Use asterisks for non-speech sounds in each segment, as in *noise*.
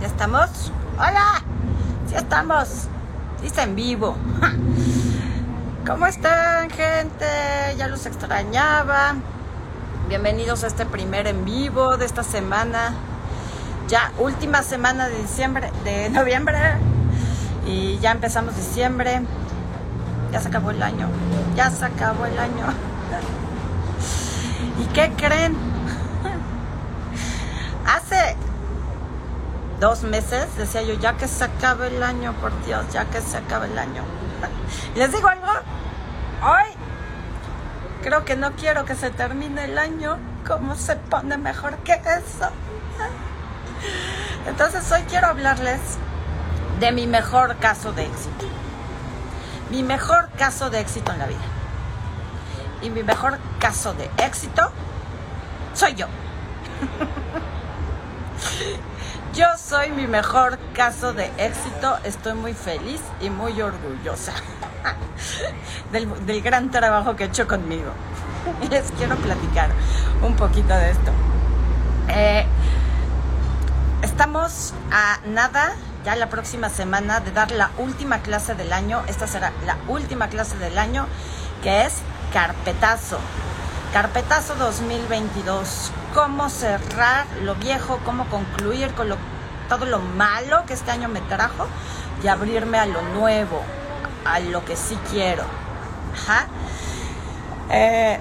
¿Ya estamos? ¡Hola! ¡Sí estamos! Dice en vivo. *laughs* ¿Cómo están, gente? Ya los extrañaba. Bienvenidos a este primer en vivo de esta semana. Ya última semana de diciembre, de *laughs* noviembre. Y ya empezamos diciembre. Ya se acabó el año. Ya se acabó el año. *laughs* ¿Y qué creen? Hace dos meses decía yo, ya que se acabe el año, por Dios, ya que se acabe el año. *laughs* ¿Les digo algo? Hoy creo que no quiero que se termine el año. ¿Cómo se pone mejor que eso? *laughs* Entonces hoy quiero hablarles de mi mejor caso de éxito. Mi mejor caso de éxito en la vida. Y mi mejor caso de éxito soy yo. *laughs* Yo soy mi mejor caso de éxito, estoy muy feliz y muy orgullosa *laughs* del, gran trabajo que he hecho conmigo. *laughs* Les quiero platicar un poquito de esto. Eh, estamos a nada, ya la próxima semana, de dar la última clase del año. Esta será la última clase del año, que es carpetazo. Carpetazo 2022. Cómo cerrar lo viejo, cómo concluir con lo, todo lo malo que este año me trajo y abrirme a lo nuevo, a lo que sí quiero. Ajá. Eh,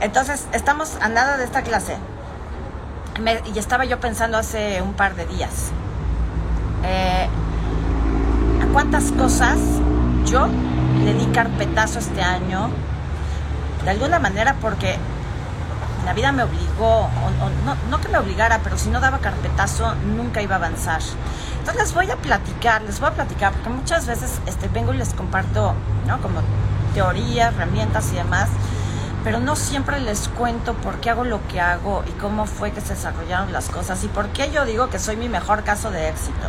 entonces, estamos a nada de esta clase. y estaba yo pensando hace un par de días. Eh, ¿A cuántas cosas yo le di carpetazo este año? de alguna manera porque la vida me obligó, no, que me obligara, pero si no daba carpetazo, nunca iba a avanzar. Entonces les voy a platicar, les voy a platicar, porque muchas veces este, vengo y les comparto, ¿no? Como teorías, herramientas y demás, pero no siempre les cuento por qué hago lo que hago y cómo fue que se desarrollaron las cosas y por qué yo digo que soy mi mejor caso de éxito.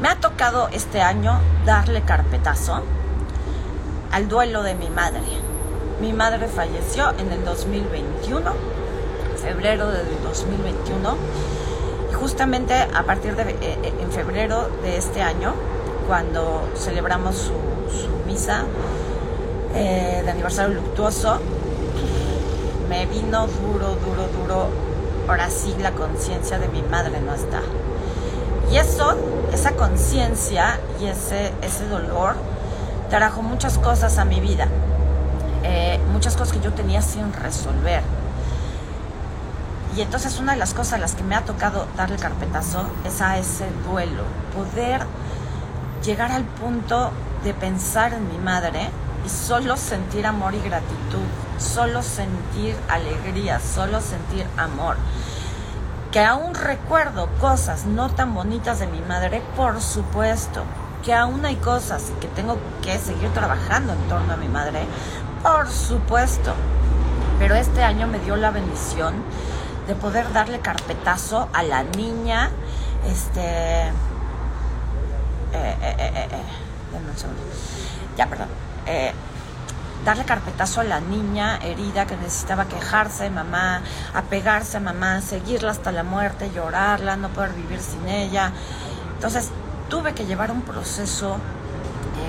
Me ha tocado este año darle carpetazo al duelo de mi madre mi madre falleció en el 2021, febrero del 2021. Y justamente a partir de eh, eh, en febrero de este año, cuando celebramos su, misa eh, de aniversario luctuoso, me vino duro, duro, duro. Ahora sí la conciencia de mi madre no está. Y eso, esa conciencia y ese, ese dolor trajo muchas cosas a mi vida. Eh, muchas cosas que yo tenía sin resolver. Y entonces una de las cosas a las que me ha tocado darle carpetazo es a ese duelo, poder llegar al punto de pensar en mi madre y solo sentir amor y gratitud, solo sentir alegría, solo sentir amor. Que aún recuerdo cosas no tan bonitas de mi madre, por supuesto, que aún hay cosas que tengo que seguir trabajando en torno a mi madre, por supuesto. Pero este año me dio la bendición de poder darle carpetazo a la niña, este... Eh, eh, eh, eh un segundo. Ya, perdón. darle carpetazo a la niña herida que necesitaba quejarse de mamá, apegarse a mamá, seguirla hasta la muerte, llorarla, no poder vivir sin ella. Entonces tuve que llevar un proceso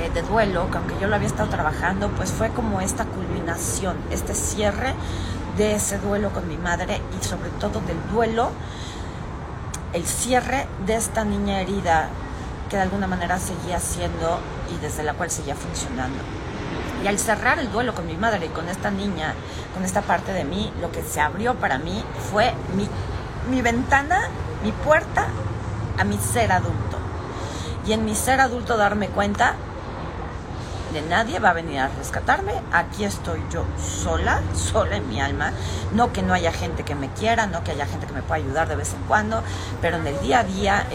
eh, de duelo, que aunque yo lo había estado trabajando, pues fue como esta culminación, este cierre de ese duelo con mi madre y sobre todo del duelo, el cierre de esta niña herida que de alguna manera seguía siendo y desde la cual seguía funcionando. Y al cerrar el duelo con mi madre y con esta niña, con esta parte de mí, lo que se abrió para mí fue mi, mi ventana, mi puerta a mi ser adulto. Y en mi ser adulto darme cuenta nadie va a venir a rescatarme. Aquí estoy yo sola, *laughs* sola en mi alma. No que no haya gente que me quiera, no que haya gente que me pueda ayudar de vez en cuando, pero en el día a día,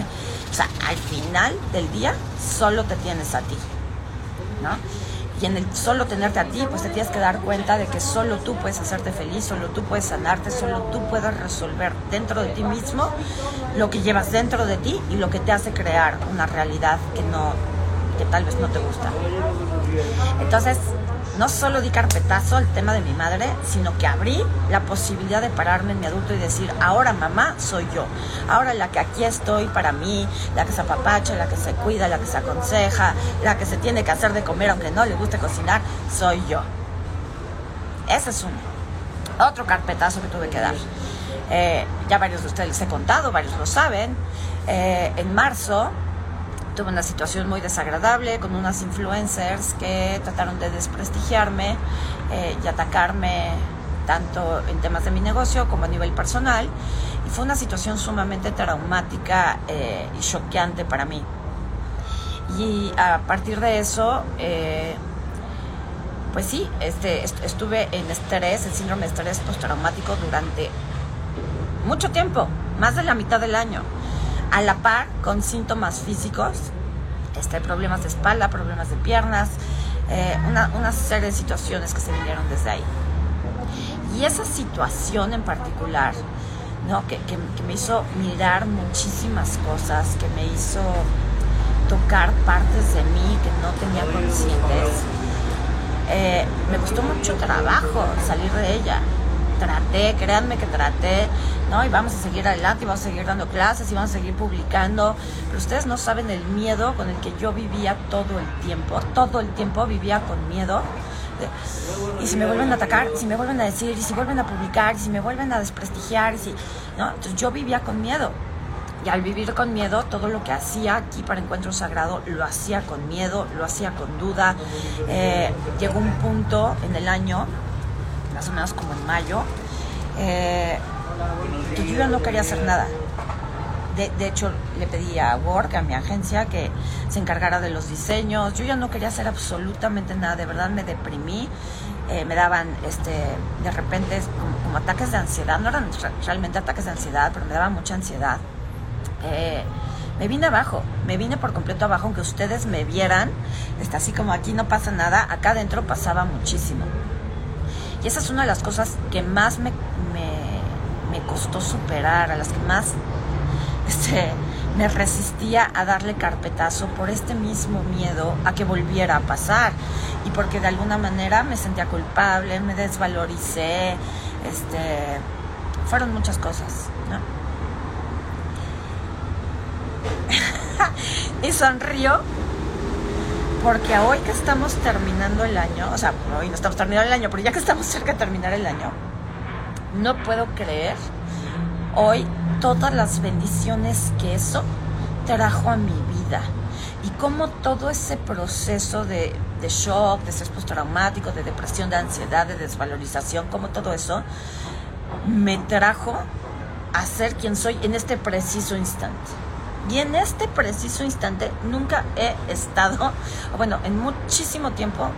*laughs* o sea, al final del día, solo te tienes a ti, ¿no? Y en el solo tenerte a ti, pues te tienes que dar cuenta de que solo tú puedes hacerte feliz, solo tú puedes sanarte, solo tú puedes resolver dentro de ti mismo lo que llevas dentro de ti y lo que te hace crear una realidad que no que tal vez no te gusta. Entonces, no solo di carpetazo al tema de mi madre, sino que abrí la posibilidad de pararme en mi adulto y decir, ahora mamá soy yo. Ahora la que aquí estoy para mí, la que se apapacha, la que se cuida, la que se aconseja, la que se tiene que hacer de comer aunque no le guste cocinar, soy yo. Ese es uno. Otro carpetazo que tuve que dar. Eh, ya varios de ustedes les he contado, varios lo saben. Eh, en marzo tuve una situación muy desagradable con unas influencers que trataron de desprestigiarme eh, y atacarme tanto en temas de mi negocio como a nivel personal. Y fue una situación sumamente traumática eh, y choqueante para mí. Y a partir de eso, eh, pues sí, este, estuve en estrés, el síndrome de estrés postraumático durante mucho tiempo, más de la mitad del año a la par con síntomas físicos, este, problemas de espalda, problemas de piernas, eh, una, serie de situaciones que se vinieron desde ahí. Y esa situación en particular, ¿no? que, me hizo mirar muchísimas cosas, que me hizo tocar partes de mí que no tenía conscientes, eh, me costó mucho trabajo salir de ella traté, créanme que traté, ¿no? Y vamos a seguir adelante, y vamos a seguir dando clases, y vamos a seguir publicando. Pero ustedes no saben el miedo con el que yo vivía todo el tiempo. Todo el tiempo vivía con miedo. y si me vuelven a atacar, si me vuelven a decir, y si vuelven a publicar, y si me vuelven a desprestigiar, y si, ¿no? Entonces yo vivía con miedo. Y al vivir con miedo, todo lo que hacía aquí para Encuentro Sagrado lo hacía con miedo, lo hacía con duda. Eh, llegó un punto en el año más o menos como en mayo, eh, yo ya no quería hacer nada. De, de, hecho, le pedí a Work, a mi agencia, que se encargara de los diseños. Yo ya no quería hacer absolutamente nada, de verdad me deprimí. Eh, me daban este, de repente como, ataques de ansiedad, no eran realmente ataques de ansiedad, pero me daba mucha ansiedad. Eh, me vine abajo, me vine por completo abajo, aunque ustedes me vieran, está así como aquí no pasa nada, acá adentro pasaba muchísimo. Y esa es una de las cosas que más me, me, costó superar, a las que más *laughs* este, me resistía a darle carpetazo por este mismo miedo a que volviera a pasar. Y porque de alguna manera me sentía culpable, me desvaloricé, este, fueron muchas cosas, *laughs* y sonrió porque hoy que estamos terminando el año, o sea, hoy no estamos terminando el año, pero ya que estamos cerca de terminar el año, no puedo creer hoy todas las bendiciones que eso trajo a mi vida y cómo todo ese proceso de, shock, de estrés postraumático, de depresión, de ansiedad, de desvalorización, cómo todo eso me trajo a ser quien soy en este preciso instante. Y en este preciso instante nunca he estado, bueno, en muchísimo tiempo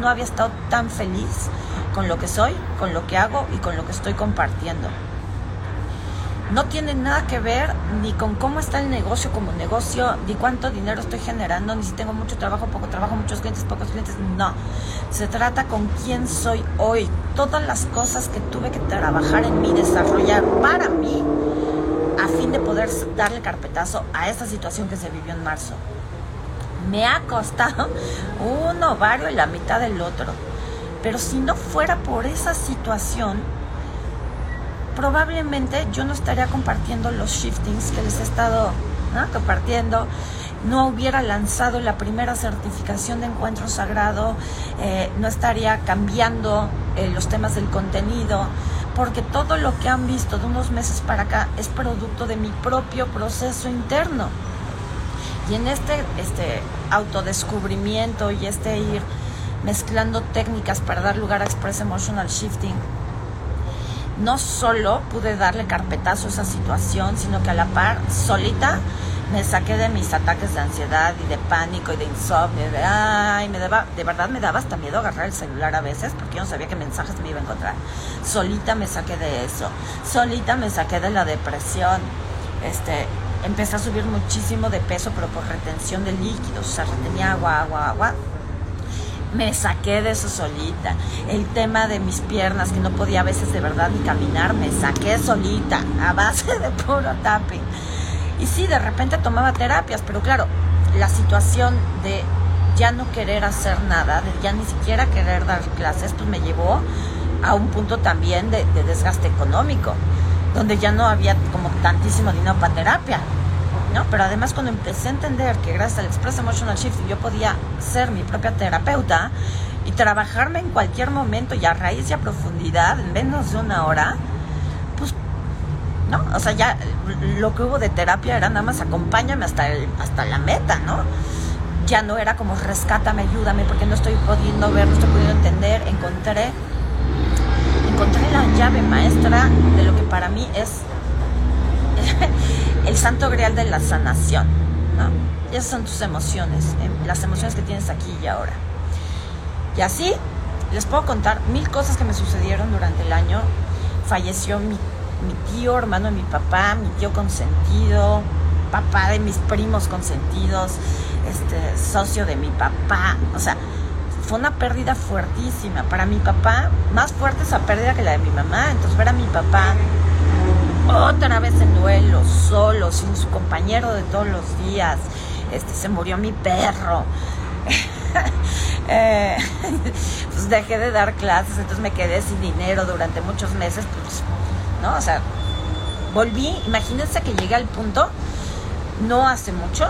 no había estado tan feliz con lo que soy, con lo que hago y con lo que estoy compartiendo. No tiene nada que ver ni con cómo está el negocio como negocio, ni cuánto dinero estoy generando, ni si tengo mucho trabajo, poco trabajo, muchos clientes, pocos clientes. No. Se trata con quién soy hoy. Todas las cosas que tuve que trabajar en mí, desarrollar para mí, a fin de poder darle carpetazo a esta situación que se vivió en marzo. Me ha costado un ovario y la mitad del otro. Pero si no fuera por esa situación, probablemente yo no estaría compartiendo los shiftings que les he estado compartiendo. No hubiera lanzado la primera certificación de encuentro sagrado, eh, no estaría cambiando eh, los temas del contenido, porque todo lo que han visto de unos meses para acá es producto de mi propio proceso interno. Y en este, este autodescubrimiento y este ir mezclando técnicas para dar lugar a Express Emotional Shifting, no solo pude darle carpetazo a esa situación, sino que a la par, solita, me saqué de mis ataques de ansiedad y de pánico y de insomnio. De, ay, me daba, de verdad me daba hasta miedo agarrar el celular a veces porque yo no sabía qué mensajes me iba a encontrar. Solita me saqué de eso. Solita me saqué de la depresión. Este, empecé a subir muchísimo de peso, pero por retención de líquidos. O sea, retenía agua, agua, agua. Me saqué de eso solita. El tema de mis piernas, que no podía a veces de verdad ni caminar, me saqué solita, a base de puro tapping y sí, de repente tomaba terapias, pero claro, la situación de ya no querer hacer nada, de ya ni siquiera querer dar clases, pues me llevó a un punto también de, desgaste económico, donde ya no había como tantísimo dinero para terapia. ¿no? Pero además cuando empecé a entender que gracias al Express Emotional Shift yo podía ser mi propia terapeuta y trabajarme en cualquier momento y a raíz y a profundidad en menos de una hora, O sea, ya lo que hubo de terapia era nada más acompáñame hasta, hasta la meta, ¿no? Ya no era como rescátame, ayúdame, porque no estoy pudiendo ver, no estoy pudiendo entender. Encontré, encontré la llave maestra de lo que para mí es *laughs* el santo grial de la sanación, ¿no? esas son tus emociones, em, las emociones que tienes aquí y ahora. Y así les puedo contar mil cosas que me sucedieron durante el año. Falleció mi, tío, hermano de mi papá, mi tío consentido, papá de mis primos consentidos, este, socio de mi papá. O sea, fue una pérdida fuertísima. Para mi papá, más fuerte esa pérdida que la de mi mamá. Entonces ver a mi papá otra vez en duelo, solo, sin su compañero de todos los días. Este, se murió mi perro. *laughs* Eh, *laughs* pues dejé de dar clases, entonces me quedé sin dinero durante muchos meses, pues, ¿no? O sea, volví, imagínense que llegué al punto, no hace mucho,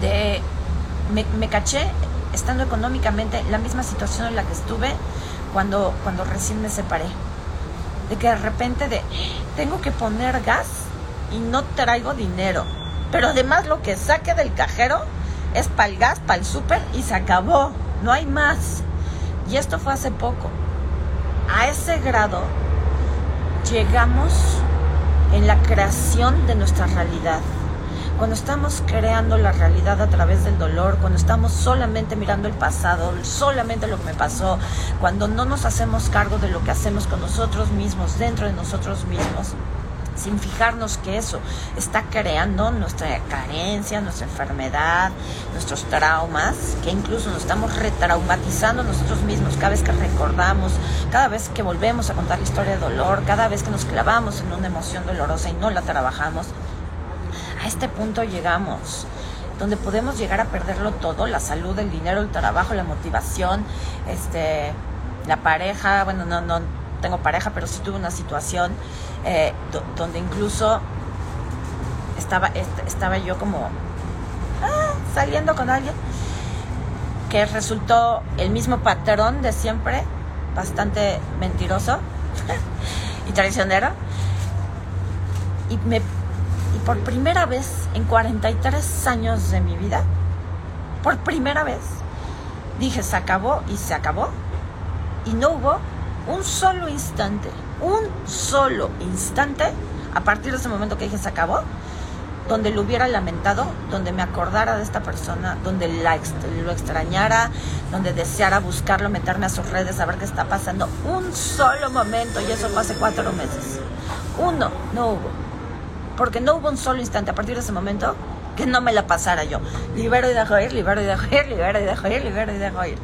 de, me, me caché estando económicamente en la misma situación en la que estuve cuando, cuando recién me separé. De que de repente de, tengo que poner gas y no traigo dinero. Pero además lo que saque del cajero es para el gas, para el súper y se acabó. No hay más. Y esto fue hace poco. A ese grado llegamos en la creación de nuestra realidad. Cuando estamos creando la realidad a través del dolor, cuando estamos solamente mirando el pasado, solamente lo que me pasó, cuando no nos hacemos cargo de lo que hacemos con nosotros mismos, dentro de nosotros mismos, sin fijarnos que eso está creando nuestra carencia, nuestra enfermedad, nuestros traumas, que incluso nos estamos retraumatizando nosotros mismos cada vez que recordamos, cada vez que volvemos a contar la historia de dolor, cada vez que nos clavamos en una emoción dolorosa y no la trabajamos. A este punto llegamos donde podemos llegar a perderlo todo, la salud, el dinero, el trabajo, la motivación, este, la pareja, bueno, no, no tengo pareja, pero sí tuve una situación eh, donde incluso estaba, estaba yo como ah, saliendo con alguien que resultó el mismo patrón de siempre, bastante mentiroso *laughs* y traicionero. Y, me, y por primera vez en 43 años de mi vida, por primera vez, dije, se acabó y se acabó. Y no hubo un solo instante, un solo instante, a partir de ese momento que dije se acabó, donde lo hubiera lamentado, donde me acordara de esta persona, donde la, lo extrañara, donde deseara buscarlo, meterme a sus redes, a ver qué está pasando. Un solo momento, y eso fue hace cuatro meses. Uno, no hubo. Porque no hubo un solo instante a partir de ese momento que no me la pasara yo. Libero y dejo ir, libero y dejo ir, libero y dejo ir, libero y dejo ir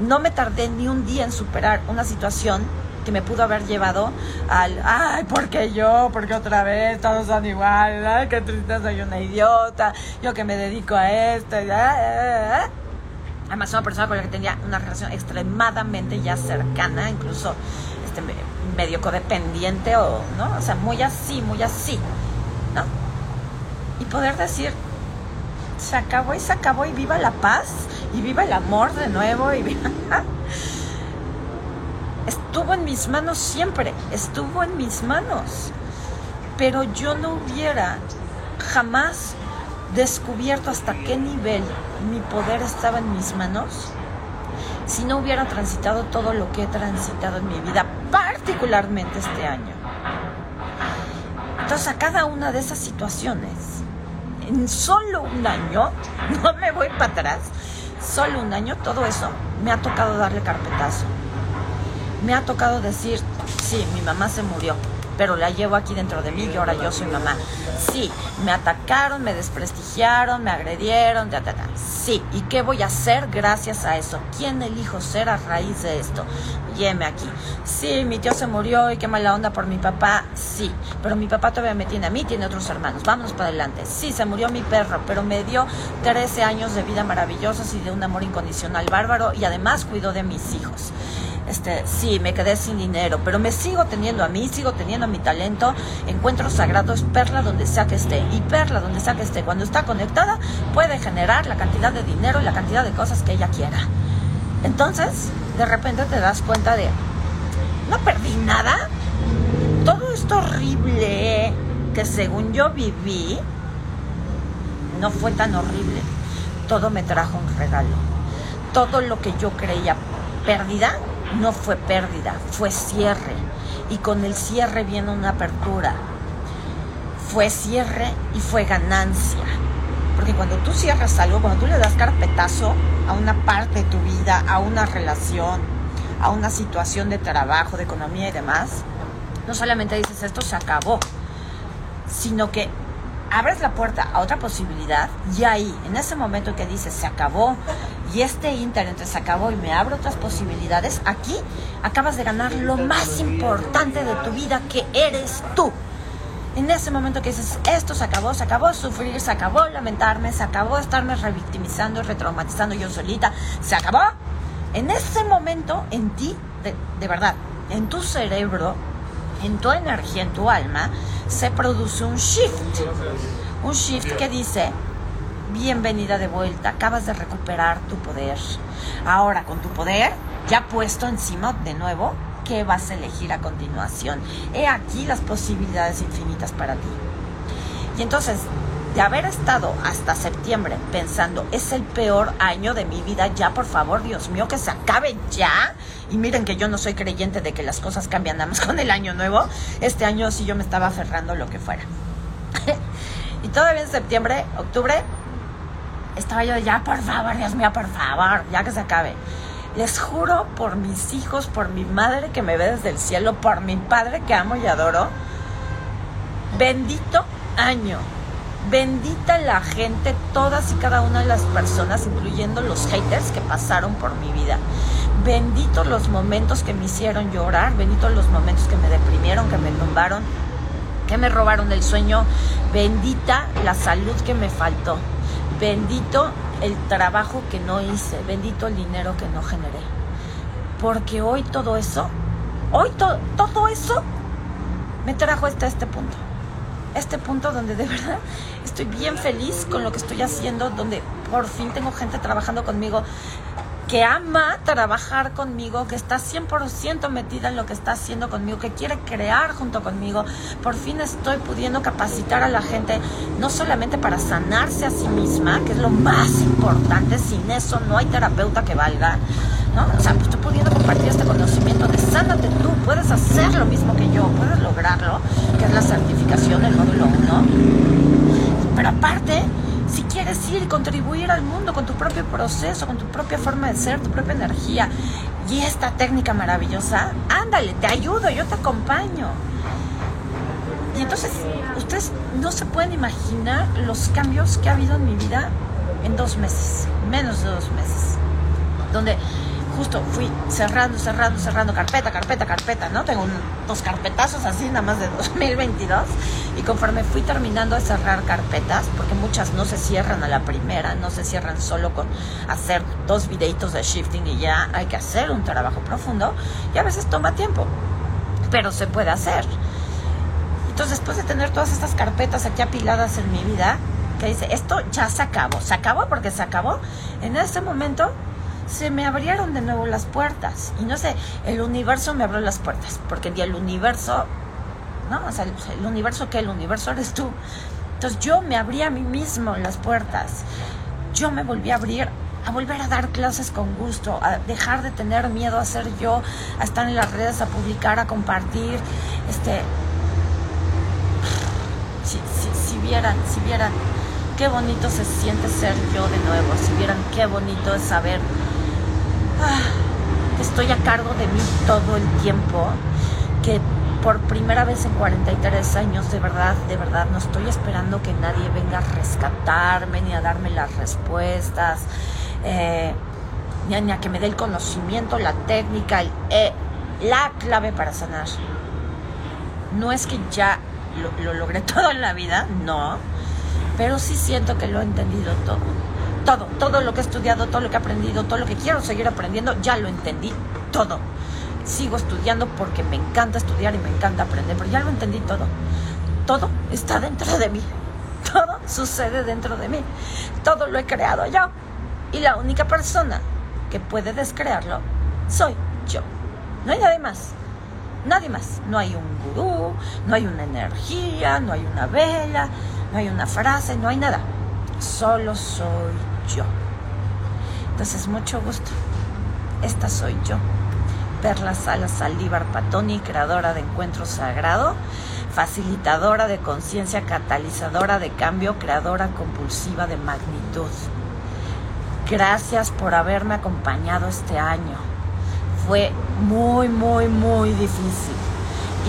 no me tardé ni un día en superar una situación que me pudo haber llevado al, ay, ¿por qué yo? ¿Por qué otra vez? Todos son iguales, ay, qué tristeza, soy una idiota, yo que me dedico a esto. Además, una persona con la que tenía una relación extremadamente ya cercana, incluso este, medio codependiente, o, ¿no? O sea, muy así, muy así, ¿no? Y poder decir, se acabó y se acabó y viva la paz y viva el amor de nuevo y *laughs* estuvo en mis manos siempre, estuvo en mis manos. Pero yo no hubiera jamás descubierto hasta qué nivel mi poder estaba en mis manos si no hubiera transitado todo lo que he transitado en mi vida, particularmente este año. Entonces a cada una de esas situaciones, en solo un año, *laughs* no me voy para atrás, solo un año, todo eso, me ha tocado darle carpetazo. Me ha tocado decir, sí, mi mamá se murió. pero la llevo aquí dentro de mí y ahora yo soy mamá. Sí, me atacaron, me desprestigiaron, me agredieron, ta, ta, ta. Sí, ¿y qué voy a hacer gracias a eso? ¿Quién elijo ser a raíz de esto? Yeme aquí. Sí, mi tío se murió y qué mala onda por mi papá. Sí, pero mi papá todavía me tiene a mí, tiene otros hermanos. Vámonos para adelante. Sí, se murió mi perro, pero me dio 13 años de vida maravillosos y de un amor incondicional bárbaro y además cuidó de mis hijos. Este, sí, me quedé sin dinero, pero me sigo teniendo a mí, sigo teniendo mi talento. Encuentro sagrado es Perla donde sea que esté. Y Perla donde sea que esté, cuando está conectada, puede generar la cantidad de dinero y la cantidad de cosas que ella quiera. Entonces, de repente te das cuenta de, no perdí nada. Todo esto horrible que según yo viví, no fue tan horrible. Todo me trajo un regalo. Todo lo que yo creía pérdida, no fue pérdida, fue cierre. Y con el cierre viene una apertura. Fue cierre y fue ganancia. Porque cuando tú cierras algo, cuando tú le das carpetazo a una parte de tu vida, a una relación, a una situación de trabajo, de economía y demás, no solamente dices esto se acabó, sino que abres la puerta a otra posibilidad y ahí, en ese momento que dices se acabó y este internet se acabó y me abro otras posibilidades, aquí acabas de ganar lo más importante de tu vida que eres tú. En ese momento que dices, esto se acabó, se acabó sufrir, se acabó lamentarme, se acabó estarme revictimizando retraumatizando yo solita, se acabó. En ese momento, en ti, de, de verdad, en tu cerebro, en tu energía, en tu alma, se produce un shift. Un shift que dice, bienvenida de vuelta, acabas de recuperar tu poder. Ahora, con tu poder ya puesto encima de nuevo, ¿qué vas a elegir a continuación? He aquí las posibilidades infinitas para ti. Y entonces, de haber estado hasta septiembre pensando, es el peor año de mi vida, ya por favor, Dios mío, que se acabe ya. Y miren que yo no soy creyente de que las cosas cambian nada más *laughs* con el año nuevo. Este año sí yo me estaba aferrando lo que fuera. *laughs* y todavía en septiembre, octubre, estaba yo, ya por favor, Dios mío, por favor, ya que se acabe. Les juro por mis hijos, por mi madre que me ve desde el cielo, por mi padre que amo y adoro. Bendito año. Bendita la gente, todas y cada una de las personas, incluyendo los haters que pasaron por mi vida. Benditos los momentos que me hicieron llorar, benditos los momentos que me deprimieron, que me tumbaron, que me robaron el sueño. Bendita la salud que me faltó. Bendito el trabajo que no hice, bendito el dinero que no generé. Porque hoy todo eso, hoy todo eso me trajo hasta este punto. Este punto donde de *laughs* verdad estoy bien feliz con lo que estoy haciendo, donde por fin tengo gente trabajando conmigo que ama trabajar conmigo, que está 100% metida en lo que está haciendo conmigo, que quiere crear junto conmigo. Por fin estoy pudiendo capacitar a la gente, no solamente para sanarse a sí misma, que es lo más importante, sin eso no hay terapeuta que valga, ¿no? O sea, pues estoy pudiendo compartir este conocimiento de sánate tú, puedes hacer lo mismo que yo, puedes lograrlo, que es la certificación del módulo 1. Pero aparte, si quieres ir y contribuir al mundo con tu propio proceso, con tu propia forma de ser, tu propia energía y esta técnica maravillosa, ándale, te ayudo, yo te acompaño. Y entonces, ustedes no se pueden imaginar los cambios que ha habido en mi vida en dos meses, menos de dos meses, donde justo fui cerrando, cerrando, cerrando, carpeta, carpeta, carpeta, ¿no? Tengo dos carpetazos así, nada más de 2022. Y conforme fui terminando de cerrar carpetas, porque muchas no se cierran a la primera, no se cierran solo con hacer dos videitos de shifting y ya hay que hacer un trabajo profundo, y a veces toma tiempo, pero se puede hacer. Entonces, después de tener todas estas carpetas aquí apiladas en mi vida, que dice, esto ya se acabó, se acabó porque se acabó, en ese momento se me abrieron de nuevo las puertas. Y no sé, el universo me abrió las puertas, porque el universo, ¿no? O sea, el, universo que el universo eres tú. Entonces yo me abrí a mí mismo las puertas. Yo me volví a abrir a volver a dar clases con gusto, a dejar de tener miedo a ser yo, a estar en las redes, a publicar, a compartir. Este, si, si vieran, si vieran qué bonito se siente ser yo de nuevo, si vieran qué bonito es saber que estoy a cargo de mí todo el tiempo, que por primera vez en 43 años, de verdad, de verdad, no estoy esperando que nadie venga a rescatarme ni a darme las respuestas, eh, ni, a, que me dé el conocimiento, la técnica, eh, la clave para sanar. No es que ya lo, lo logré *laughs* todo en la vida, no, pero sí siento que lo he entendido todo. Todo, todo lo que he estudiado, todo lo que he aprendido, todo lo que quiero seguir aprendiendo, ya lo entendí todo sigo estudiando porque me encanta estudiar y me encanta aprender, pero ya lo entendí todo. Todo está dentro de mí. *laughs* Todo sucede dentro de mí. Todo lo he creado yo. Y la única persona que puede descrearlo soy yo. No hay nadie más. Nadie más. No hay un gurú, no hay una energía, no hay una vela, no hay una frase, no hay nada. Solo soy yo. Entonces, mucho gusto. Esta soy yo. Perla Salas Saldívar Patoni, creadora de Encuentro Sagrado, facilitadora de conciencia, catalizadora de cambio, creadora compulsiva de magnitud. Gracias por haberme acompañado este año. Fue muy, muy, muy difícil.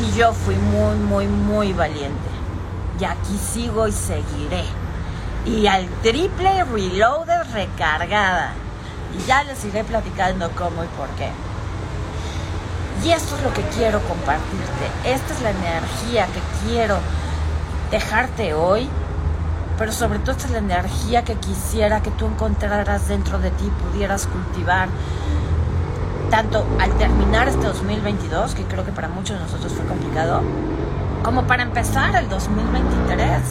Y yo fui muy, muy, muy valiente. Y aquí sigo y seguiré. Y al triple reloaded recargada. Y ya les iré platicando cómo y por qué. Y esto es lo que quiero compartirte. Esta es la energía que quiero dejarte hoy. Pero sobre todo esta es la energía que quisiera que tú encontraras dentro de ti, pudieras cultivar. Tanto al terminar este 2022, que creo que para muchos de nosotros fue complicado, como para empezar el 2023.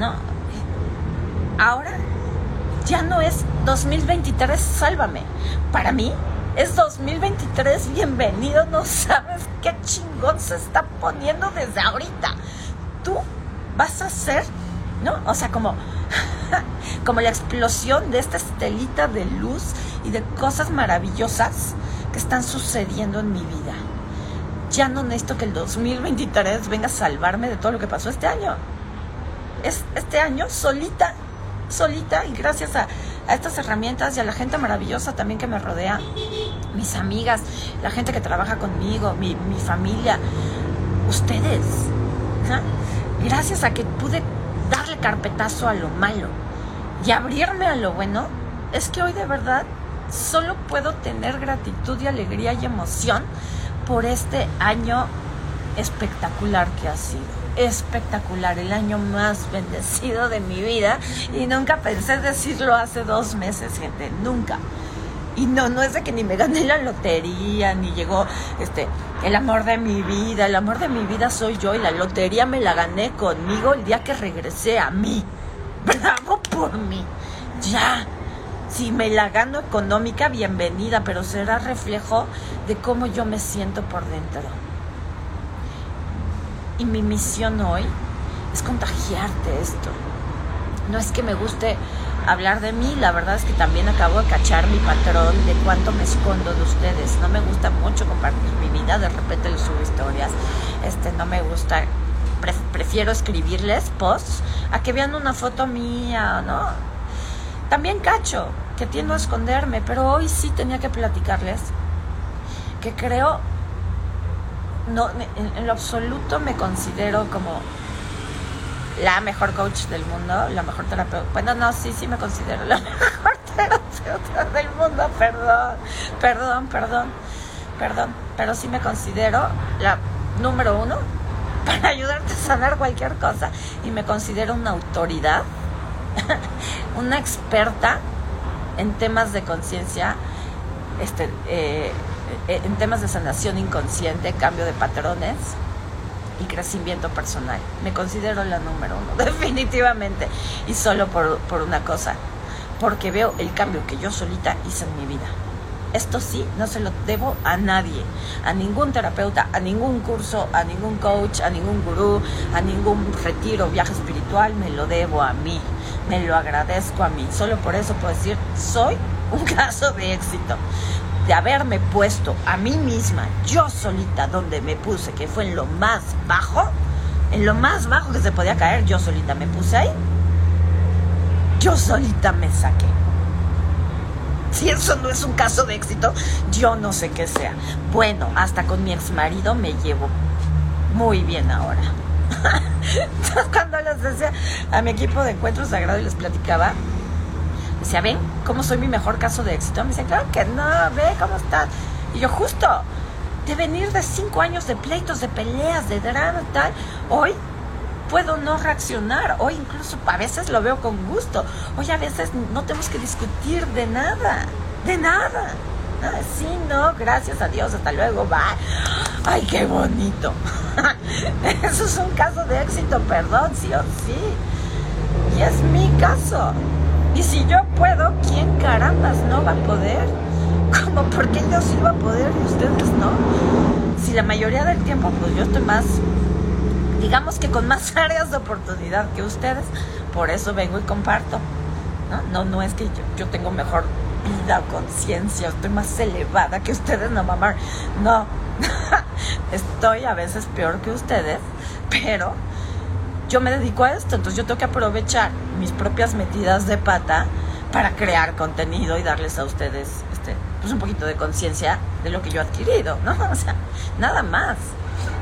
¿No? Ahora ya no es 2023, sálvame. Para mí es 2023, bienvenido, no sabes qué chingón se está poniendo desde ahorita. Tú vas a ser, ¿no? O sea, como, *laughs* como la explosión de esta estelita de luz y de cosas maravillosas que están sucediendo en mi vida. Ya no necesito que el 2023 venga a salvarme de todo lo que pasó este año. Es este año solita, solita y gracias a estas herramientas y a la gente maravillosa también que me rodea, mis amigas, la gente que trabaja conmigo, mi, familia, ustedes. Gracias a que pude darle carpetazo a lo malo y abrirme a lo bueno, es que hoy de verdad solo puedo tener gratitud y alegría y emoción por este año espectacular que ha sido espectacular, el año más bendecido de mi vida y nunca pensé decirlo hace dos meses, gente, nunca. Y no, no es de que ni me gané la lotería, ni llegó este el amor de mi vida, el amor de mi vida soy yo y la lotería me la gané conmigo el día que regresé a mí. *laughs* Bravo por mí. Ya. Si me la gano económica, bienvenida, pero será reflejo de cómo yo me siento por dentro. Y mi misión hoy es contagiarte esto. No es que me guste hablar de mí, la verdad es que también acabo de cachar mi patrón de cuánto me escondo de ustedes. No me gusta mucho compartir mi vida, de repente les subo historias. Este, no me gusta, prefiero escribirles posts a que vean una foto mía, ¿no? También cacho, que tiendo a esconderme, pero hoy sí tenía que platicarles que creo no, en, lo absoluto me considero como la mejor coach del mundo, la mejor terapeuta. Bueno, no, sí, sí me considero la *laughs* mejor terapeuta del mundo, perdón, perdón, perdón, perdón, pero sí me considero la número uno para ayudarte a sanar cualquier cosa y me considero una autoridad, *laughs* una experta en temas de conciencia, este, eh, en temas de sanación inconsciente, cambio de patrones y crecimiento personal. Me considero la número uno, *laughs* definitivamente. Y solo por, por una cosa, porque veo el cambio que yo solita hice en mi vida. Esto sí, no se lo debo a nadie, a ningún terapeuta, a ningún curso, a ningún coach, a ningún gurú, a ningún retiro, viaje espiritual, me lo debo a mí, me lo agradezco a mí. Solo por eso puedo decir, soy un *laughs* caso de éxito de haberme puesto a mí misma, yo solita, donde me puse, que fue en lo más bajo, en lo más bajo que se podía caer, yo solita me puse ahí, yo solita me saqué. Si eso no es un caso de éxito, yo no sé qué sea. Bueno, hasta con mi ex marido me llevo muy bien ahora. *laughs* Entonces, cuando les decía a mi equipo de encuentro sagrado y les platicaba, decía, ven, ¿cómo soy mi mejor caso de éxito? Me dice, claro que no, ve cómo estás. Y yo, justo, de venir de cinco años de pleitos, de peleas, de drama tal, hoy puedo no reaccionar. Hoy incluso a veces lo veo con gusto. Hoy a veces no tenemos que discutir de nada, de nada. Ah, sí, no, gracias a Dios, hasta luego, va. Ay, qué bonito. *laughs* Eso es un caso de éxito, perdón, sí o sí. Y es mi caso. Y si yo puedo, ¿quién carambas no va a poder? *laughs* Como porque yo sí va a poder y ustedes no. Si la mayoría del tiempo, pues yo estoy más, digamos que con más *laughs* áreas de oportunidad que ustedes, por eso vengo y comparto. No, no, es que yo, yo tengo mejor vida, conciencia, estoy más elevada que ustedes, no mamar. No, *laughs* estoy a veces peor que ustedes, pero yo me dedico a esto, entonces yo tengo que aprovechar mis propias metidas de pata para crear contenido y darles a ustedes este, pues un poquito de conciencia de lo que yo he adquirido, ¿no? *laughs* O sea, nada más.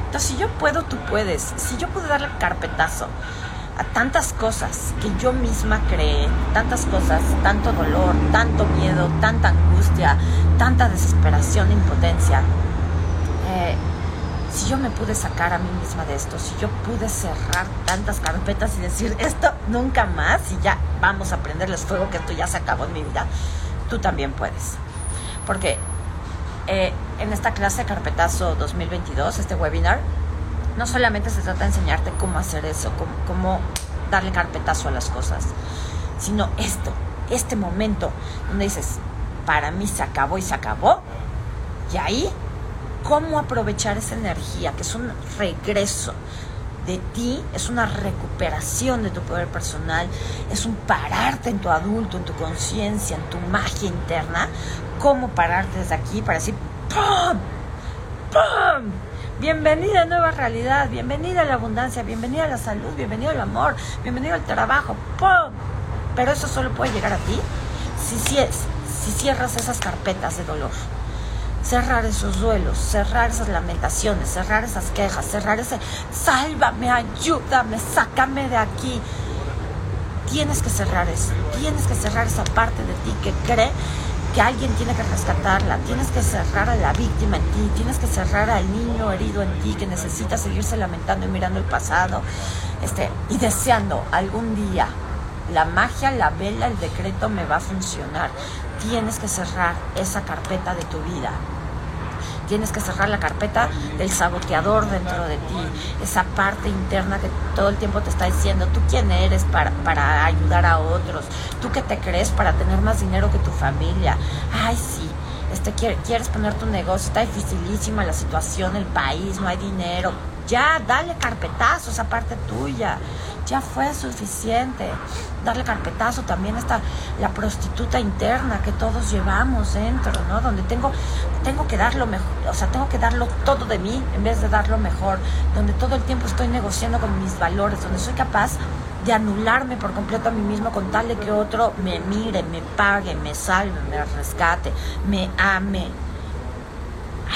Entonces, si yo puedo, tú puedes. Si yo puedo darle carpetazo a tantas cosas que yo misma creé, tantas cosas, tanto dolor, tanto miedo, tanta angustia, tanta desesperación, impotencia. Eh, si yo me pude sacar a mí misma de esto, si yo pude cerrar tantas carpetas y decir esto nunca más y ya vamos a prenderles fuego que esto ya se acabó en mi vida, tú también puedes. Porque eh, en esta clase Carpetazo 2022, este webinar, no solamente se trata de enseñarte cómo hacer eso, cómo, darle carpetazo a las cosas, sino esto, este momento donde dices, para mí se acabó y se acabó, y ahí, cómo aprovechar esa energía, que es un regreso de ti, es una recuperación de tu poder personal, es un pararte en tu adulto, en tu conciencia, en tu magia interna, cómo pararte desde aquí para decir, ¡pum! ¡pum! Bienvenida a nueva realidad, bienvenida a la abundancia, bienvenida a la salud, bienvenido al amor, bienvenido al trabajo. ¡Pum! Pero eso solo puede llegar a ti si, si, si cierras esas carpetas de dolor. Cerrar esos duelos, cerrar esas lamentaciones, cerrar esas quejas, cerrar ese sálvame, ayúdame, sácame de aquí. Tienes que cerrar eso, tienes que cerrar esa parte de ti que cree que alguien tiene que rescatarla, tienes que cerrar a la víctima en ti, tienes que cerrar al niño herido en ti que necesita seguirse lamentando y mirando el pasado, este, y deseando algún día la magia, la vela, el decreto me va a funcionar. Tienes que cerrar esa carpeta de tu vida. Tienes que cerrar la carpeta del saboteador dentro de ti, esa parte interna que todo el tiempo te está diciendo, tú quién eres para, para ayudar a otros, tú qué te crees para tener más dinero que tu familia. Ay, sí, este, quieres poner tu negocio, está dificilísima la situación, el país, no hay dinero. Ya, dale carpetazo esa parte tuya ya fue suficiente. Darle carpetazo también está la prostituta interna que todos llevamos dentro, ¿no? Donde tengo, tengo que dar lo mejor, o sea, tengo que darlo todo de mí en vez de dar lo mejor. Donde todo el tiempo estoy negociando con mis valores, donde soy capaz de anularme por completo a mí mismo con tal de que otro me mire, me pague, me salve, me rescate, me ame,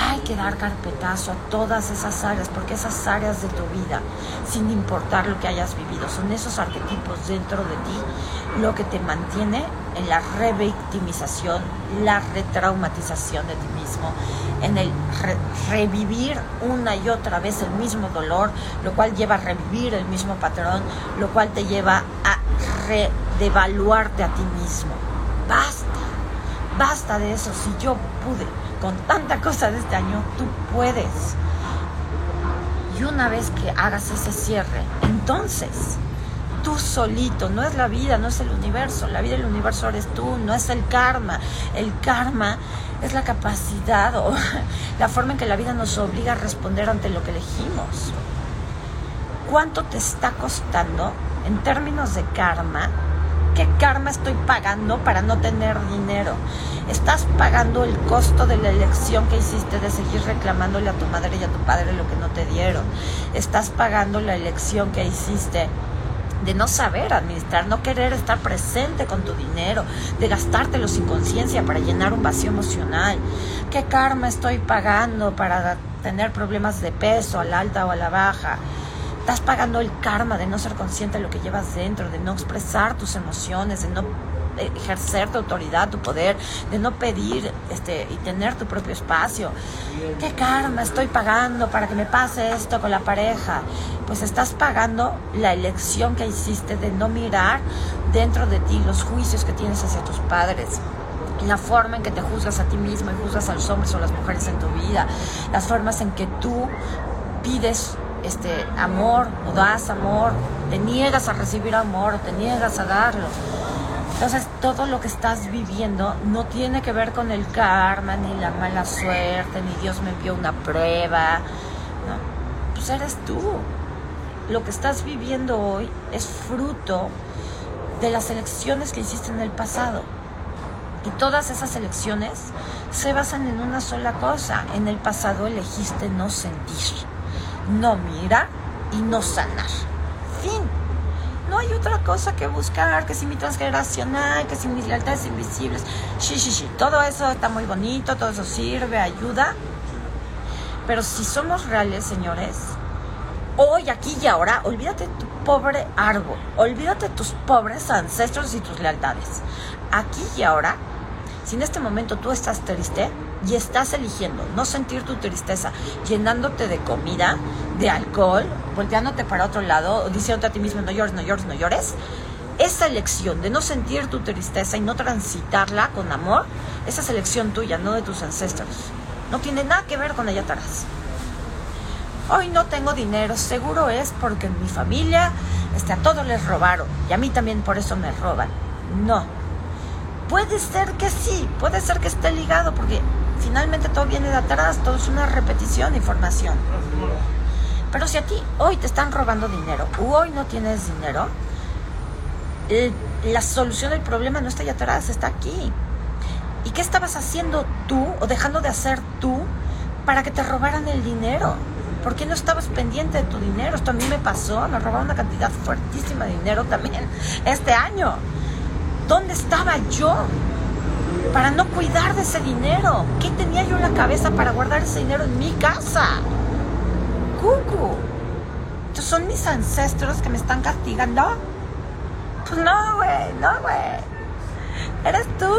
hay que dar carpetazo a todas esas áreas, porque esas áreas de tu vida, sin importar lo que hayas vivido, son esos arquetipos dentro de ti lo que te mantiene en la revictimización, la retraumatización de ti mismo, en el revivir una y otra vez el mismo dolor, lo cual lleva a revivir el mismo patrón, lo cual te lleva a redevaluarte a ti mismo. Basta, basta de eso. Si yo pude con tanta cosa de este año, tú puedes. Y una vez que hagas ese cierre, entonces tú solito, no es la vida, no es el universo, la vida y el universo eres tú, no es el karma. El karma es la capacidad o *laughs* la forma en que la vida nos obliga a responder ante lo que elegimos. ¿Cuánto te está costando en términos de karma ¿Qué karma estoy pagando para no tener dinero? Estás pagando el costo de la elección que hiciste de seguir reclamándole a tu madre y a tu padre lo que no te dieron. Estás pagando la elección que hiciste de no saber administrar, no querer estar presente con tu dinero, de gastártelo sin conciencia para llenar un vacío emocional. ¿Qué karma estoy pagando para tener problemas de peso, a la alta o a la baja. Estás pagando el karma de no ser consciente de lo que llevas dentro, de no expresar tus emociones, de no ejercer tu autoridad, tu poder, de no pedir este, y tener tu propio espacio. ¿Qué karma estoy pagando para que me pase esto con la pareja? Pues estás pagando la elección que hiciste de no mirar dentro de ti los juicios que tienes hacia tus padres la forma en que te juzgas a ti mismo y juzgas a los hombres o las mujeres en tu vida, las formas en que tú pides este amor o das amor, te niegas a recibir amor o te niegas a darlo. Entonces, todo lo que estás viviendo no tiene que ver con el karma, ni la mala suerte, ni Dios me envió una prueba. No, pues eres tú. Lo que estás viviendo hoy es fruto de las elecciones que hiciste en el pasado. Y todas esas elecciones se basan en una sola cosa. En el pasado elegiste no sentir, no mirar y no sanar. Fin no hay otra cosa que buscar, que si mi transgeneracional, que si mis lealtades invisibles. Sí, sí, sí, todo eso está muy bonito, todo eso sirve, ayuda. Pero si somos reales, señores, hoy, aquí y ahora, olvídate tu pobre árbol, olvídate tus pobres ancestros y tus lealtades. Aquí y ahora, si en este momento tú estás triste, y estás eligiendo no sentir tu tristeza, llenándote de comida, de alcohol, volteándote para otro lado, diciéndote a ti mismo no llores, no llores, no llores, esa elección de no sentir tu tristeza y no transitarla con amor, esa es elección tuya, no de tus ancestros. No tiene nada que ver con ella atrás. Hoy no tengo dinero, seguro es porque en mi familia este, a todos les robaron y a mí también por eso me roban. No. Puede ser que sí, puede ser que esté ligado porque finalmente todo viene de atrás, todo es una repetición de información. Pero si a ti hoy te están robando dinero o hoy no tienes dinero, la solución del problema no está allá atrás, está aquí. ¿Y qué estabas haciendo tú o dejando de hacer tú para que te robaran el dinero? ¿Por qué no estabas pendiente de tu dinero? Esto a mí me pasó, me robaron una cantidad fuertísima de dinero también este año. ¿Dónde estaba yo? Para no cuidar de ese dinero. ¿Qué tenía yo en la cabeza para guardar ese dinero en mi casa? Cucu. Entonces son mis ancestros que me están castigando. Pues no, güey, no, güey. Eres tú,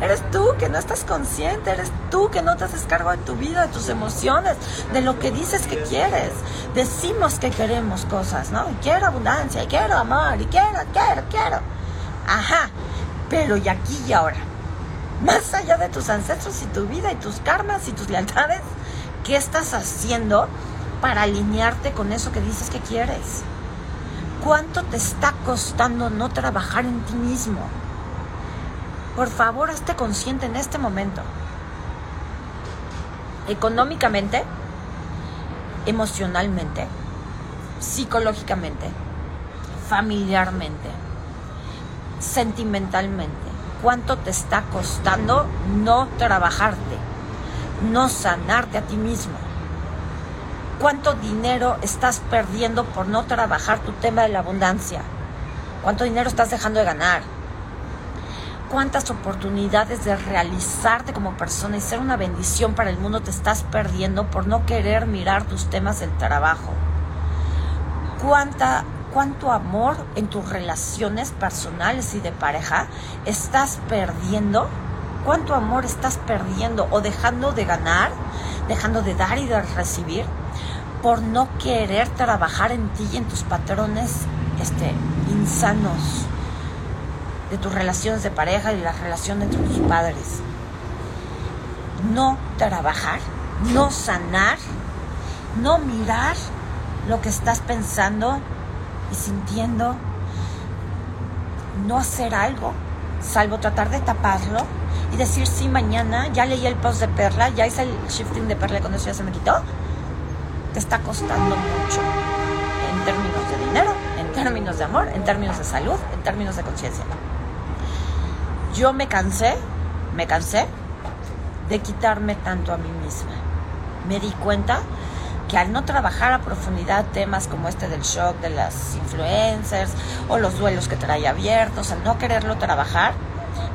eres tú que no estás consciente, eres tú que no te haces cargo de tu vida, de tus emociones, de lo que dices que quieres. Decimos que queremos cosas, ¿no? quiero abundancia, y quiero amor, y quiero, quiero, quiero. Ajá, pero y aquí y ahora más allá de tus ancestros y tu vida y tus karmas y tus lealtades, ¿qué estás haciendo para alinearte con eso que dices que quieres? ¿Cuánto te está costando no trabajar en ti mismo? Por favor, hazte consciente en este momento. Económicamente, emocionalmente, psicológicamente, familiarmente, sentimentalmente cuánto te está costando no trabajarte, no sanarte a ti mismo. ¿Cuánto dinero estás perdiendo por no trabajar tu tema de la abundancia? ¿Cuánto dinero estás dejando de ganar? ¿Cuántas oportunidades de realizarte como persona y ser una bendición para el mundo te estás perdiendo por no querer mirar tus temas del trabajo? ¿Cuánta cuánto amor en tus relaciones personales y de pareja estás perdiendo, cuánto amor estás perdiendo o dejando de ganar, dejando de dar y de recibir por no querer trabajar en ti y en tus patrones este, insanos de tus relaciones de pareja y la relación entre tus padres. No trabajar, no sanar, no mirar lo que estás pensando, y sintiendo no hacer algo, salvo tratar de taparlo y decir, sí, mañana ya leí el post de Perla, ya hice el shifting de Perla cuando eso ya se me quitó, te está costando mucho en términos de dinero, en términos de amor, en términos de salud, en términos de conciencia. Yo me cansé, me cansé de quitarme tanto a mí misma. Me di cuenta que al no trabajar a profundidad temas como este del shock de las influencers o los duelos que trae abiertos, al no quererlo trabajar,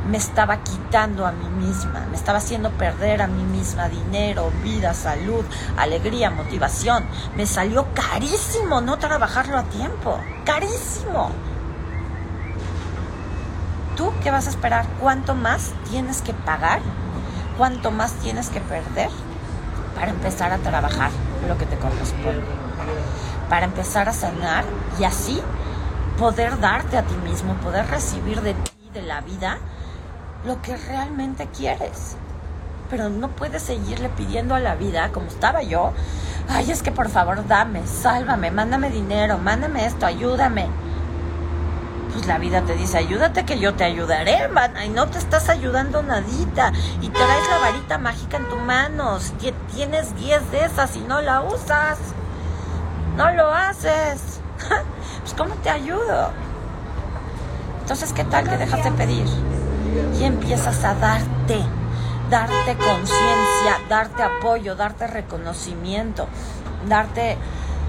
me estaba quitando a mí misma, me estaba haciendo perder a mí misma dinero, vida, salud, alegría, motivación. Me salió carísimo no trabajarlo a tiempo, carísimo. ¿Tú qué vas a esperar? ¿Cuánto más tienes que pagar? ¿Cuánto más tienes que perder para empezar a trabajar lo que te corresponde? Para empezar a sanar y así poder darte a ti mismo, poder recibir de ti, de la vida, lo que realmente quieres. Pero no puedes seguirle pidiendo a la vida, como estaba yo, ay, es que por favor dame, sálvame, mándame dinero, mándame esto, ayúdame. Pues la vida te dice, ayúdate que yo te ayudaré, hermana, y no te estás ayudando nadita. Y traes la varita mágica en tus manos. Tienes 10 de esas y no la usas. No lo haces. *laughs* pues ¿cómo te ayudo? Entonces, ¿qué tal que dejas de pedir? Y empiezas a darte, darte conciencia, darte apoyo, darte reconocimiento, darte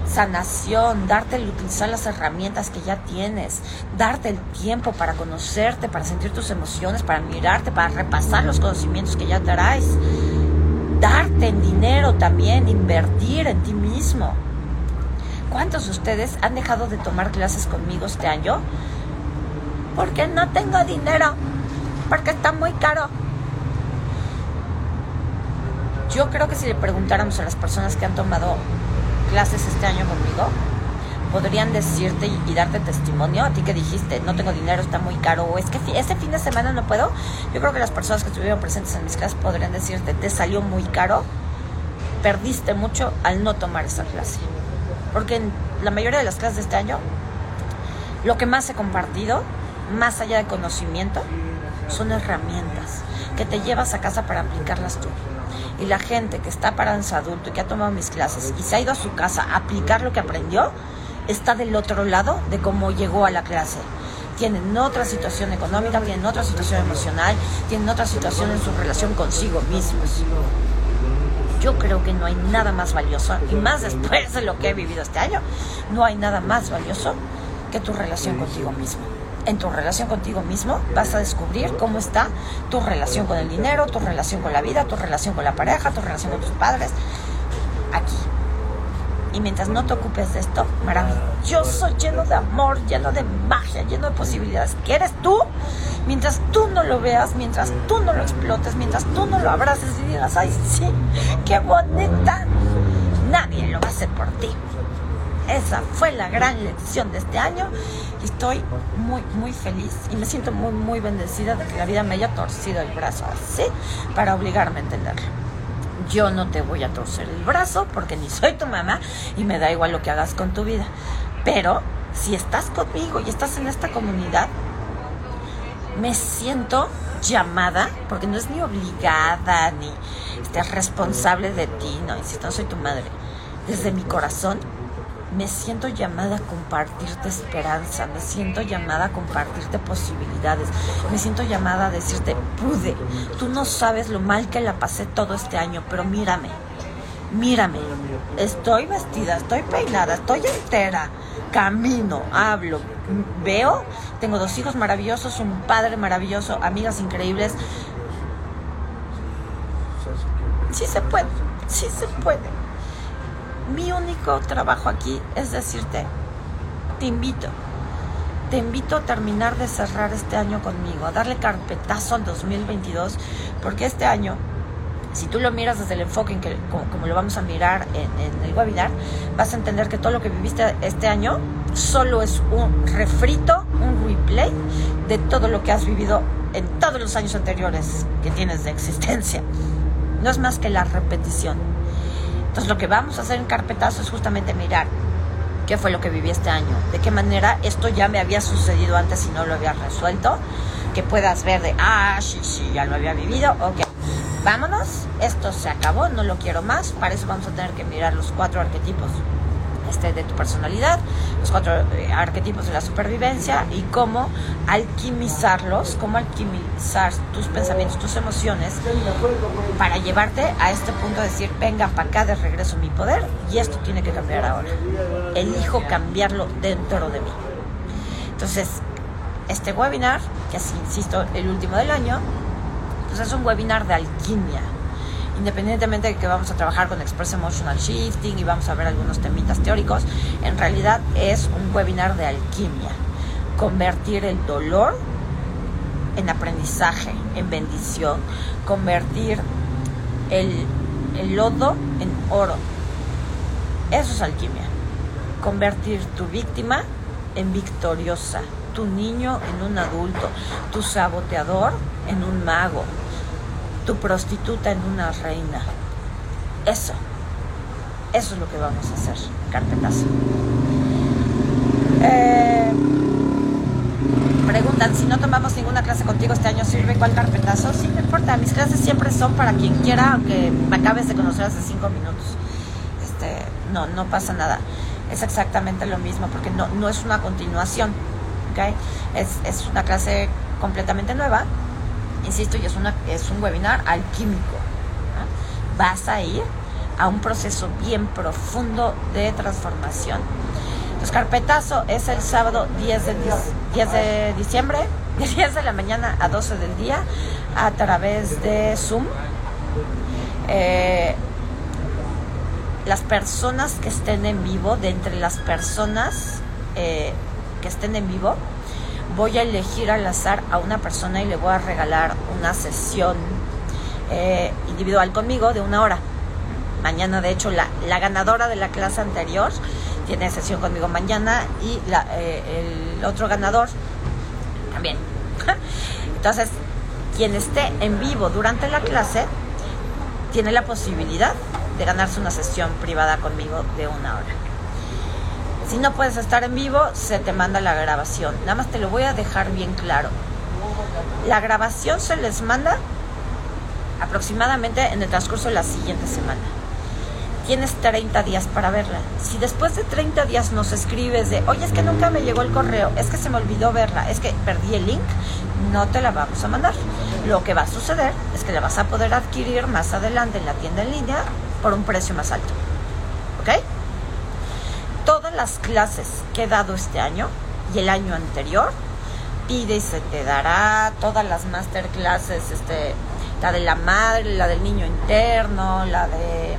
sanación, darte el utilizar las herramientas que ya tienes, darte el tiempo para conocerte, para sentir tus emociones, para mirarte, para repasar los conocimientos que ya traes, darte en dinero también, invertir en ti mismo. ¿Cuántos de ustedes han dejado de tomar clases conmigo este año? Porque no tengo dinero, porque está muy caro. Yo creo que si le preguntáramos a las personas que han tomado clases este año conmigo, podrían decirte y, darte testimonio a ti que dijiste, no tengo dinero, está muy caro, o es que ese fin de semana no puedo. Yo creo que las personas que estuvieron presentes en mis clases podrían decirte, te salió muy caro, perdiste mucho al no tomar esa clase. Porque en la mayoría de las clases de este año, lo que más he compartido, más allá de conocimiento, son herramientas que te llevas a casa para aplicarlas tú. Y la gente que está para su adulto y que ha tomado mis clases y se ha ido a su casa a aplicar lo que aprendió, está del otro lado de cómo llegó a la clase. Tienen otra situación económica, tienen otra situación emocional, tienen otra situación en su relación consigo mismos yo creo que no hay nada más valioso, y más después de lo que he vivido este año, no hay nada más valioso que tu relación contigo mismo. En tu relación contigo mismo vas a descubrir cómo está tu relación con el dinero, tu relación con la vida, tu relación con la pareja, tu relación con tus padres, aquí. Y mientras no te ocupes de esto, maravilloso, lleno de amor, lleno de magia, lleno de posibilidades, que eres tú, mientras tú no lo veas, mientras tú no lo explotes, mientras tú no lo abraces y digas, ay, sí, qué bonita, nadie lo va a hacer por ti. Esa fue la gran lección de este año y estoy muy, muy feliz y me siento muy, muy bendecida de que la vida me haya torcido el brazo así para obligarme a entenderlo. Yo no te voy a torcer el brazo porque ni soy tu mamá y me da igual lo que hagas con tu vida. Pero si estás conmigo y estás en esta comunidad, me siento llamada, porque no es ni obligada, ni responsable de ti, no, insisto, no soy tu madre. Desde mi corazón me siento llamada a compartirte esperanza, me siento llamada a compartirte posibilidades, me siento llamada a decirte, pude, tú no sabes lo mal que la pasé todo este año, pero mírame, mírame, estoy vestida, estoy peinada, estoy entera, camino, hablo, veo, tengo dos hijos maravillosos, un padre maravilloso, amigas increíbles. Sí se puede, sí se puede. Mi único trabajo aquí es decirte, te invito, te invito a terminar de cerrar este año conmigo, a darle carpetazo al 2022, porque este año si tú lo miras desde el enfoque en que, como, lo vamos a mirar en, el webinar, vas a entender que todo lo que viviste este año solo es un refrito, un replay de todo lo que has vivido en todos los años anteriores que tienes de existencia. No es más que la repetición. Entonces lo que vamos a hacer en carpetazo es justamente mirar qué fue lo que viví este año, de qué manera esto ya me había sucedido antes y no lo había resuelto, que puedas ver de, ah, sí, sí, ya lo había vivido, ok vámonos, esto se acabó, no lo quiero más, para eso vamos a tener que mirar los cuatro arquetipos este, de tu personalidad, los cuatro eh, arquetipos de la supervivencia y cómo alquimizarlos, cómo alquimizar tus pensamientos, tus emociones para llevarte a este punto de decir, venga para acá de regreso mi poder y esto tiene que cambiar ahora. Elijo cambiarlo dentro de mí. Entonces, Este webinar, que es, insisto, el último del año, pues es un webinar de alquimia. Independientemente de que vamos a trabajar con Express Emotional Shifting y vamos a ver algunos temitas teóricos, en realidad es un webinar de alquimia. Convertir el dolor en aprendizaje, en bendición, convertir el, el lodo en oro. Eso es alquimia. Convertir tu víctima en victoriosa, tu niño en un adulto, tu saboteador en un mago, tu prostituta en una reina. Eso, eso es lo que vamos a hacer, carpetazo. Eh, preguntan, si no tomamos ninguna clase contigo este año, ¿sirve cuál carpetazo? Sí, no importa, mis clases siempre son para quien quiera, aunque me acabes de conocer hace cinco minutos. Este, no, no pasa nada. Es exactamente lo mismo, porque no, no es una continuación. ¿okay? Es, es una clase completamente nueva, insisto, y es, una, es un webinar alquímico. Vas a ir a un proceso bien profundo de transformación. Entonces, carpetazo es el sábado 10 de, 10 de diciembre, *laughs* de 10 de la mañana a 12 del día, a través de Zoom. Eh, las personas que estén en vivo, de entre las personas eh, que estén en vivo, voy a elegir al azar a una persona y le voy a regalar una sesión eh, individual conmigo de una hora. Mañana, de hecho, la, ganadora de la clase anterior tiene sesión conmigo mañana y eh, el otro ganador también. *laughs* Entonces, quien esté en vivo durante la clase tiene la posibilidad de ganarse una sesión privada conmigo de una hora. Si no puedes estar en vivo, se te manda la grabación. Nada más te lo voy a dejar bien claro. La grabación se les manda aproximadamente en el transcurso de la siguiente semana. Tienes 30 días para verla. Si después de 30 días nos escribes de, oye, es que nunca me llegó el correo, es que se me olvidó verla, es que perdí el link, no te la vamos a mandar. Lo que va a suceder es que la vas a poder adquirir más adelante en la tienda en línea por un precio más alto. Las clases que he dado este año y el año anterior, pide y se te dará, todas las masterclasses, este, la de la madre, la del niño interno, la de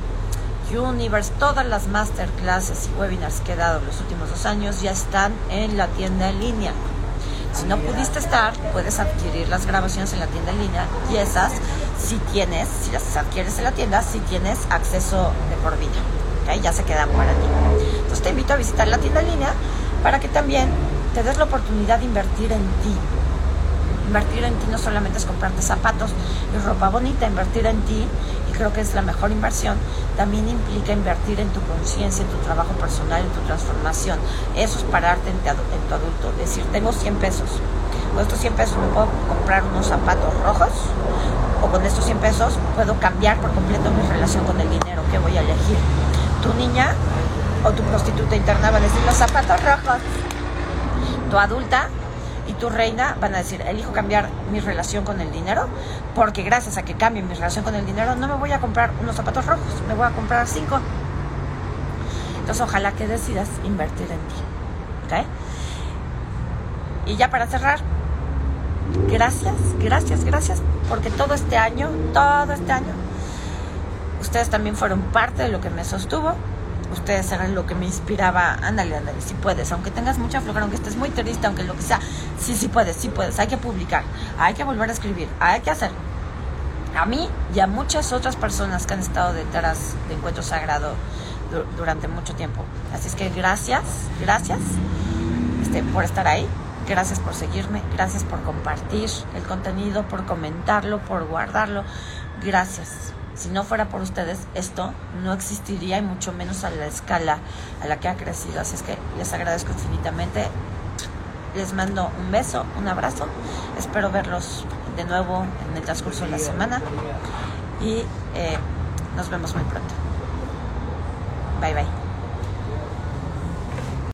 Universe, todas las masterclasses y webinars que he dado los últimos dos años ya están en la tienda en línea. Si no pudiste estar, puedes adquirir las grabaciones en la tienda en línea y esas, si tienes, si las adquieres en la tienda, si tienes acceso de por vida. ¿Okay? Ya se quedan para ti. Entonces te invito a visitar la tienda en línea para que también te des la oportunidad de invertir en ti. Invertir en ti no solamente es comprarte zapatos y ropa bonita, invertir en ti, y creo que es la mejor inversión, también implica invertir en tu conciencia, en tu trabajo personal, en tu transformación. Eso es pararte en, en tu adulto, decir, tengo 100 pesos, con estos 100 pesos me puedo comprar unos zapatos rojos, o con estos 100 pesos puedo cambiar por completo mi relación con el dinero que voy a elegir. Tu niña o tu prostituta interna va a decir los zapatos rojos. Tu adulta y tu reina van a decir, elijo cambiar mi relación con el dinero, porque gracias a que cambie mi relación con el dinero, no me voy a comprar unos zapatos rojos, me voy a comprar cinco. Entonces, ojalá que decidas invertir en ti. ¿Ok? Y ya para cerrar, gracias, gracias, gracias, porque todo este año, todo este año, ustedes también fueron parte de lo que me sostuvo ustedes eran lo que me inspiraba. Ándale, ándale, si puedes. Aunque tengas mucha flojera, aunque estés muy triste, aunque lo que sea. Sí, sí puedes, sí puedes. Hay que publicar, hay que volver a escribir, hay que hacer. A mí y a muchas otras personas que han estado detrás de Encuentro Sagrado durante mucho tiempo. Así es que gracias, gracias este, por estar ahí. Gracias por seguirme, gracias por compartir el contenido, por comentarlo, por guardarlo. Gracias. Si no fuera por ustedes, esto no existiría y mucho menos a la escala a la que ha crecido. Así es que les agradezco infinitamente. Les mando un beso, un abrazo. Espero verlos de nuevo en el transcurso de la semana. Y eh, nos vemos muy pronto. Bye bye.